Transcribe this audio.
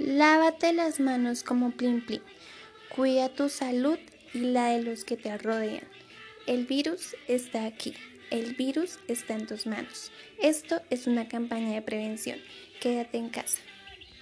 Lávate las manos como plin plin. Cuida tu salud y la de los que te rodean. El virus está aquí. El virus está en tus manos. Esto es una campaña de prevención. Quédate en casa.